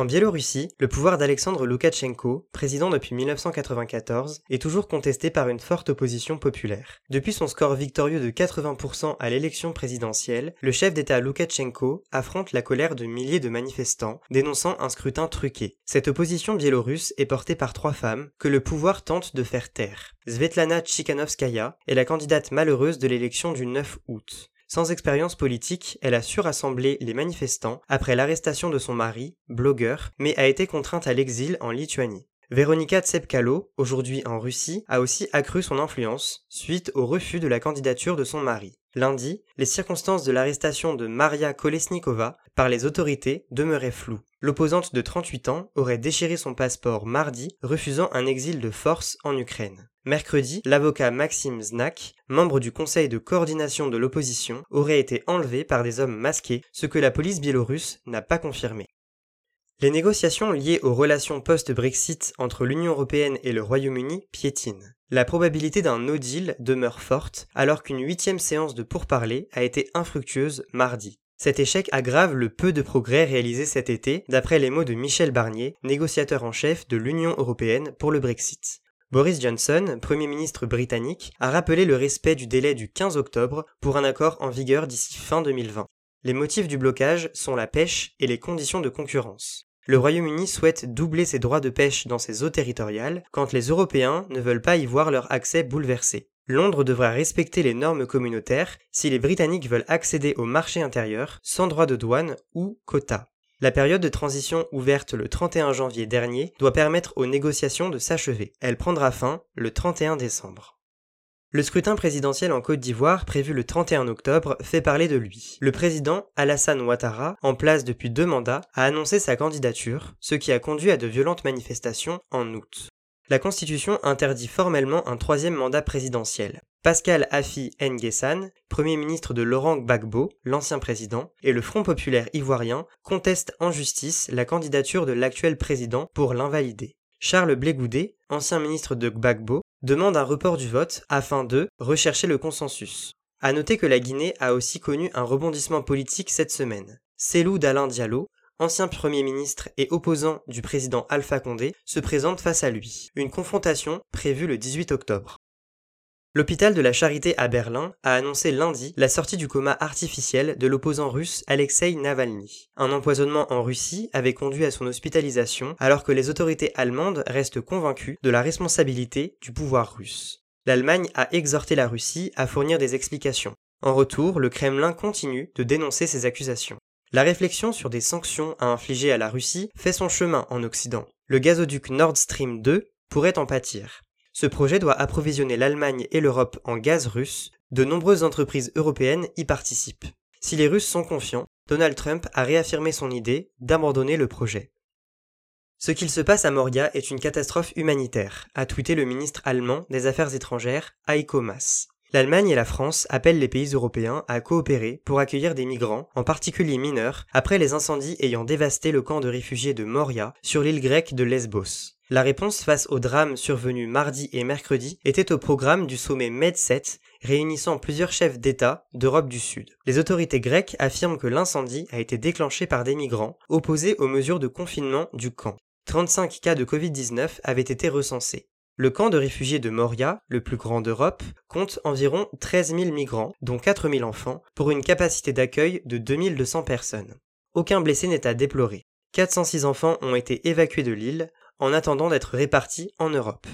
En Biélorussie, le pouvoir d'Alexandre Loukachenko, président depuis 1994, est toujours contesté par une forte opposition populaire. Depuis son score victorieux de 80% à l'élection présidentielle, le chef d'État Loukachenko affronte la colère de milliers de manifestants, dénonçant un scrutin truqué. Cette opposition biélorusse est portée par trois femmes que le pouvoir tente de faire taire. Svetlana Tchikanovskaya est la candidate malheureuse de l'élection du 9 août. Sans expérience politique, elle a su rassembler les manifestants après l'arrestation de son mari, blogueur, mais a été contrainte à l'exil en Lituanie. Véronika Tsepkalo, aujourd'hui en Russie, a aussi accru son influence suite au refus de la candidature de son mari. Lundi, les circonstances de l'arrestation de Maria Kolesnikova par les autorités demeuraient floues. L'opposante de 38 ans aurait déchiré son passeport mardi, refusant un exil de force en Ukraine. Mercredi, l'avocat Maxime Znak, membre du conseil de coordination de l'opposition, aurait été enlevé par des hommes masqués, ce que la police biélorusse n'a pas confirmé. Les négociations liées aux relations post-Brexit entre l'Union européenne et le Royaume-Uni piétinent. La probabilité d'un no deal demeure forte, alors qu'une huitième séance de pourparlers a été infructueuse mardi. Cet échec aggrave le peu de progrès réalisés cet été, d'après les mots de Michel Barnier, négociateur en chef de l'Union européenne pour le Brexit. Boris Johnson, Premier ministre britannique, a rappelé le respect du délai du 15 octobre pour un accord en vigueur d'ici fin 2020. Les motifs du blocage sont la pêche et les conditions de concurrence. Le Royaume-Uni souhaite doubler ses droits de pêche dans ses eaux territoriales quand les Européens ne veulent pas y voir leur accès bouleversé. Londres devra respecter les normes communautaires si les Britanniques veulent accéder au marché intérieur sans droit de douane ou quota. La période de transition ouverte le 31 janvier dernier doit permettre aux négociations de s'achever. Elle prendra fin le 31 décembre. Le scrutin présidentiel en Côte d'Ivoire, prévu le 31 octobre, fait parler de lui. Le président Alassane Ouattara, en place depuis deux mandats, a annoncé sa candidature, ce qui a conduit à de violentes manifestations en août. La Constitution interdit formellement un troisième mandat présidentiel. Pascal Afi N'Guessan, premier ministre de Laurent Gbagbo, l'ancien président, et le Front populaire ivoirien contestent en justice la candidature de l'actuel président pour l'invalider. Charles Blégoudet, ancien ministre de Gbagbo, demande un report du vote afin de rechercher le consensus. À noter que la Guinée a aussi connu un rebondissement politique cette semaine. Célou d'Alain Diallo, ancien Premier ministre et opposant du président Alpha Condé, se présente face à lui. Une confrontation prévue le 18 octobre. L'hôpital de la Charité à Berlin a annoncé lundi la sortie du coma artificiel de l'opposant russe Alexei Navalny. Un empoisonnement en Russie avait conduit à son hospitalisation alors que les autorités allemandes restent convaincues de la responsabilité du pouvoir russe. L'Allemagne a exhorté la Russie à fournir des explications. En retour, le Kremlin continue de dénoncer ces accusations. La réflexion sur des sanctions à infliger à la Russie fait son chemin en Occident. Le gazoduc Nord Stream 2 pourrait en pâtir. Ce projet doit approvisionner l'Allemagne et l'Europe en gaz russe, de nombreuses entreprises européennes y participent. Si les Russes sont confiants, Donald Trump a réaffirmé son idée d'abandonner le projet. Ce qu'il se passe à Moria est une catastrophe humanitaire, a tweeté le ministre allemand des Affaires étrangères, Heiko Maas. L'Allemagne et la France appellent les pays européens à coopérer pour accueillir des migrants, en particulier mineurs, après les incendies ayant dévasté le camp de réfugiés de Moria sur l'île grecque de Lesbos. La réponse face au drame survenu mardi et mercredi était au programme du sommet Med7 réunissant plusieurs chefs d'État d'Europe du Sud. Les autorités grecques affirment que l'incendie a été déclenché par des migrants opposés aux mesures de confinement du camp. 35 cas de Covid-19 avaient été recensés. Le camp de réfugiés de Moria, le plus grand d'Europe, compte environ 13 000 migrants, dont 4 000 enfants, pour une capacité d'accueil de 2200 personnes. Aucun blessé n'est à déplorer. 406 enfants ont été évacués de l'île, en attendant d'être répartis en Europe.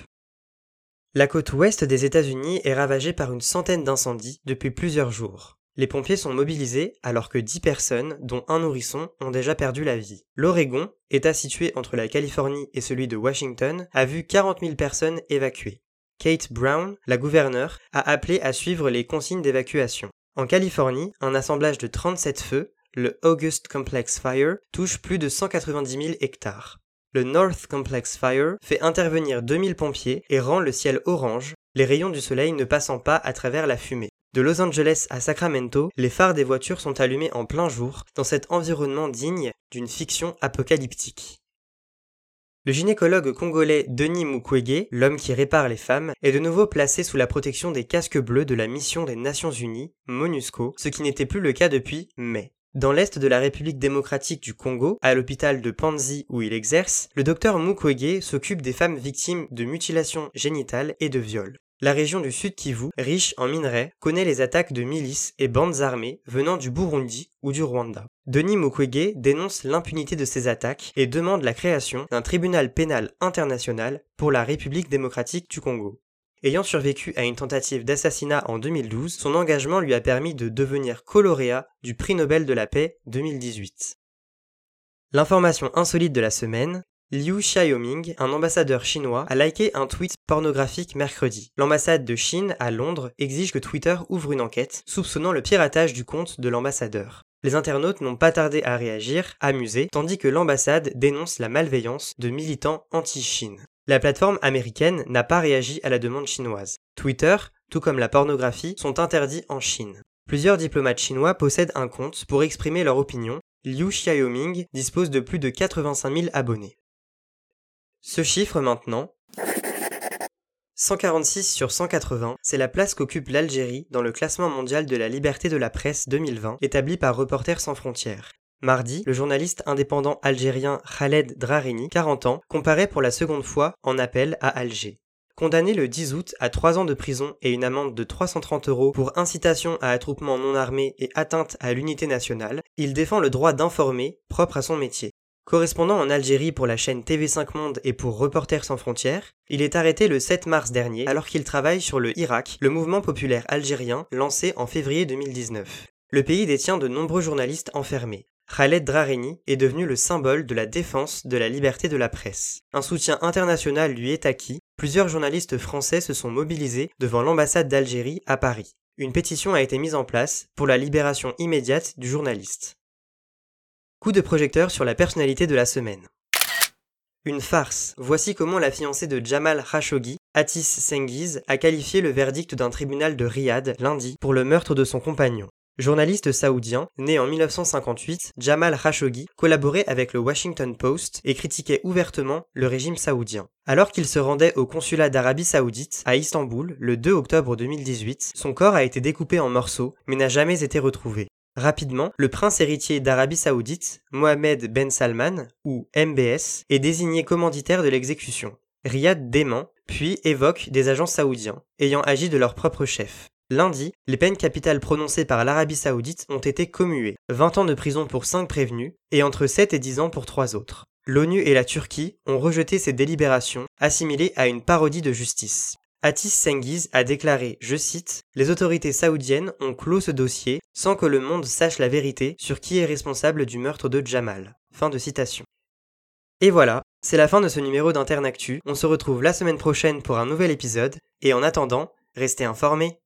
La côte ouest des États-Unis est ravagée par une centaine d'incendies depuis plusieurs jours. Les pompiers sont mobilisés alors que 10 personnes, dont un nourrisson, ont déjà perdu la vie. L'Oregon, État situé entre la Californie et celui de Washington, a vu 40 000 personnes évacuées. Kate Brown, la gouverneure, a appelé à suivre les consignes d'évacuation. En Californie, un assemblage de 37 feux, le August Complex Fire, touche plus de 190 000 hectares. Le North Complex Fire fait intervenir 2000 pompiers et rend le ciel orange, les rayons du soleil ne passant pas à travers la fumée. De Los Angeles à Sacramento, les phares des voitures sont allumés en plein jour dans cet environnement digne d'une fiction apocalyptique. Le gynécologue congolais Denis Mukwege, l'homme qui répare les femmes, est de nouveau placé sous la protection des casques bleus de la mission des Nations Unies, MONUSCO, ce qui n'était plus le cas depuis mai. Dans l'est de la République démocratique du Congo, à l'hôpital de Panzi où il exerce, le docteur Mukwege s'occupe des femmes victimes de mutilations génitales et de viols. La région du Sud Kivu, riche en minerais, connaît les attaques de milices et bandes armées venant du Burundi ou du Rwanda. Denis Mukwege dénonce l'impunité de ces attaques et demande la création d'un tribunal pénal international pour la République démocratique du Congo. Ayant survécu à une tentative d'assassinat en 2012, son engagement lui a permis de devenir coloréat du prix Nobel de la paix 2018. L'information insolite de la semaine, Liu Xiaoming, un ambassadeur chinois, a liké un tweet pornographique mercredi. L'ambassade de Chine à Londres exige que Twitter ouvre une enquête, soupçonnant le piratage du compte de l'ambassadeur. Les internautes n'ont pas tardé à réagir, amusés, tandis que l'ambassade dénonce la malveillance de militants anti-Chine. La plateforme américaine n'a pas réagi à la demande chinoise. Twitter, tout comme la pornographie, sont interdits en Chine. Plusieurs diplomates chinois possèdent un compte pour exprimer leur opinion. Liu Xiaoming dispose de plus de 85 000 abonnés. Ce chiffre maintenant, 146 sur 180, c'est la place qu'occupe l'Algérie dans le classement mondial de la liberté de la presse 2020 établi par Reporters sans frontières. Mardi, le journaliste indépendant algérien Khaled Drareni, 40 ans, comparait pour la seconde fois en appel à Alger. Condamné le 10 août à 3 ans de prison et une amende de 330 euros pour incitation à attroupement non armé et atteinte à l'unité nationale, il défend le droit d'informer, propre à son métier. Correspondant en Algérie pour la chaîne TV5 Monde et pour Reporters sans frontières, il est arrêté le 7 mars dernier alors qu'il travaille sur le Irak, le mouvement populaire algérien lancé en février 2019. Le pays détient de nombreux journalistes enfermés. Khaled Drareni est devenu le symbole de la défense de la liberté de la presse. Un soutien international lui est acquis, plusieurs journalistes français se sont mobilisés devant l'ambassade d'Algérie à Paris. Une pétition a été mise en place pour la libération immédiate du journaliste. Coup de projecteur sur la personnalité de la semaine. Une farce. Voici comment la fiancée de Jamal Khashoggi, Atis Sengiz, a qualifié le verdict d'un tribunal de Riyad lundi pour le meurtre de son compagnon. Journaliste saoudien, né en 1958, Jamal Khashoggi collaborait avec le Washington Post et critiquait ouvertement le régime saoudien. Alors qu'il se rendait au consulat d'Arabie saoudite à Istanbul le 2 octobre 2018, son corps a été découpé en morceaux mais n'a jamais été retrouvé. Rapidement, le prince héritier d'Arabie saoudite, Mohamed Ben Salman, ou MBS, est désigné commanditaire de l'exécution. Riyad dément, puis évoque des agents saoudiens, ayant agi de leur propre chef. Lundi, les peines capitales prononcées par l'Arabie saoudite ont été commuées, 20 ans de prison pour 5 prévenus, et entre 7 et 10 ans pour 3 autres. L'ONU et la Turquie ont rejeté ces délibérations, assimilées à une parodie de justice. Atis Sengiz a déclaré, je cite, Les autorités saoudiennes ont clos ce dossier sans que le monde sache la vérité sur qui est responsable du meurtre de Jamal. Fin de citation. Et voilà, c'est la fin de ce numéro d'Internactu. On se retrouve la semaine prochaine pour un nouvel épisode, et en attendant, restez informés.